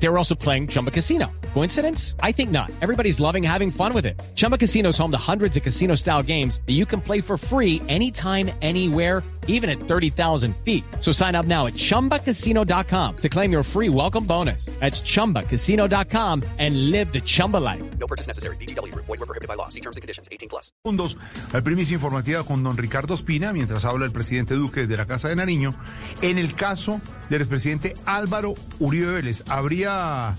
They were also playing Chumba Casino. Coincidence? I think not. Everybody's loving having fun with it. Chumba Casino is home to hundreds of casino style games that you can play for free anytime, anywhere, even at 30,000 feet. So sign up now at chumbacasino.com to claim your free welcome bonus. That's chumbacasino.com and live the Chumba life. No purchase necessary. BGW. Void were prohibited by law. See terms and conditions. 18 plus. segundos. Hay primicia informativa con don Ricardo Espina, mientras habla el presidente Duque de la Casa de Nariño. En el caso del expresidente Álvaro Uribe Vélez, ¿habría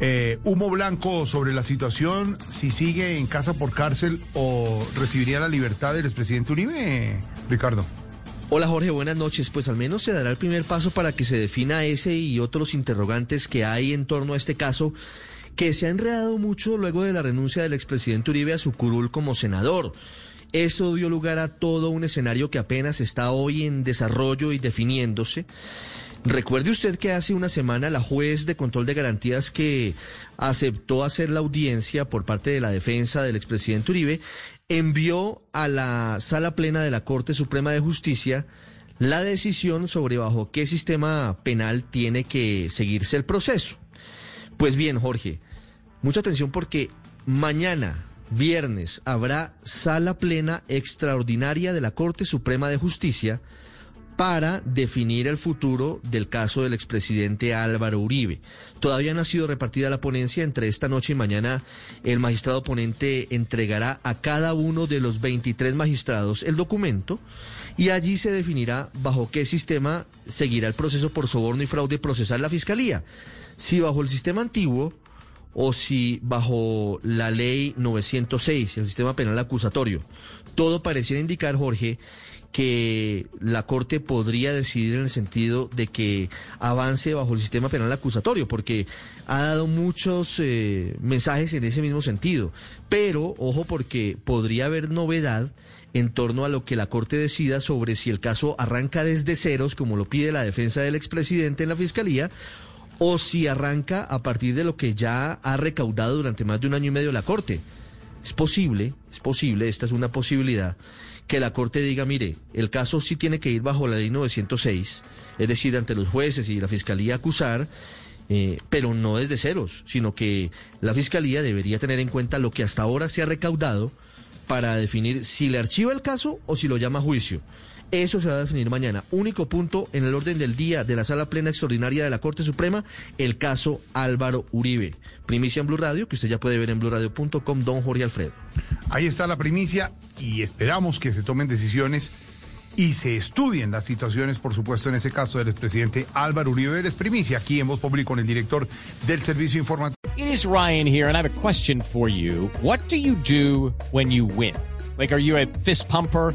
eh, humo blanco sobre la situación si sigue en casa por cárcel o recibiría la libertad del expresidente Uribe, Ricardo? Hola Jorge, buenas noches. Pues al menos se dará el primer paso para que se defina ese y otros interrogantes que hay en torno a este caso que se ha enredado mucho luego de la renuncia del expresidente Uribe a su curul como senador. Eso dio lugar a todo un escenario que apenas está hoy en desarrollo y definiéndose. Recuerde usted que hace una semana la juez de control de garantías que aceptó hacer la audiencia por parte de la defensa del expresidente Uribe envió a la sala plena de la Corte Suprema de Justicia la decisión sobre bajo qué sistema penal tiene que seguirse el proceso. Pues bien, Jorge, mucha atención porque mañana, viernes, habrá sala plena extraordinaria de la Corte Suprema de Justicia para definir el futuro del caso del expresidente Álvaro Uribe. Todavía no ha sido repartida la ponencia. Entre esta noche y mañana el magistrado ponente entregará a cada uno de los 23 magistrados el documento y allí se definirá bajo qué sistema seguirá el proceso por soborno y fraude procesal la Fiscalía. Si bajo el sistema antiguo o si bajo la ley 906, el sistema penal acusatorio. Todo pareciera indicar, Jorge, que la Corte podría decidir en el sentido de que avance bajo el sistema penal acusatorio, porque ha dado muchos eh, mensajes en ese mismo sentido. Pero, ojo, porque podría haber novedad en torno a lo que la Corte decida sobre si el caso arranca desde ceros, como lo pide la defensa del expresidente en la Fiscalía, o si arranca a partir de lo que ya ha recaudado durante más de un año y medio la Corte. Es posible, es posible, esta es una posibilidad, que la Corte diga, mire, el caso sí tiene que ir bajo la ley 906, es decir, ante los jueces y la Fiscalía acusar, eh, pero no desde ceros, sino que la Fiscalía debería tener en cuenta lo que hasta ahora se ha recaudado para definir si le archiva el caso o si lo llama a juicio. Eso se va a definir mañana. Único punto en el orden del día de la Sala Plena Extraordinaria de la Corte Suprema, el caso Álvaro Uribe. Primicia en Blue Radio, que usted ya puede ver en bluradio.com, don Jorge Alfredo. Ahí está la primicia y esperamos que se tomen decisiones y se estudien las situaciones, por supuesto, en ese caso del expresidente Álvaro Uribe Vélez. Primicia aquí en Voz Pública con el director del Servicio Informativo. It is Ryan here, and I have a question for you. What do you do when you win? Like, are you a fist pumper?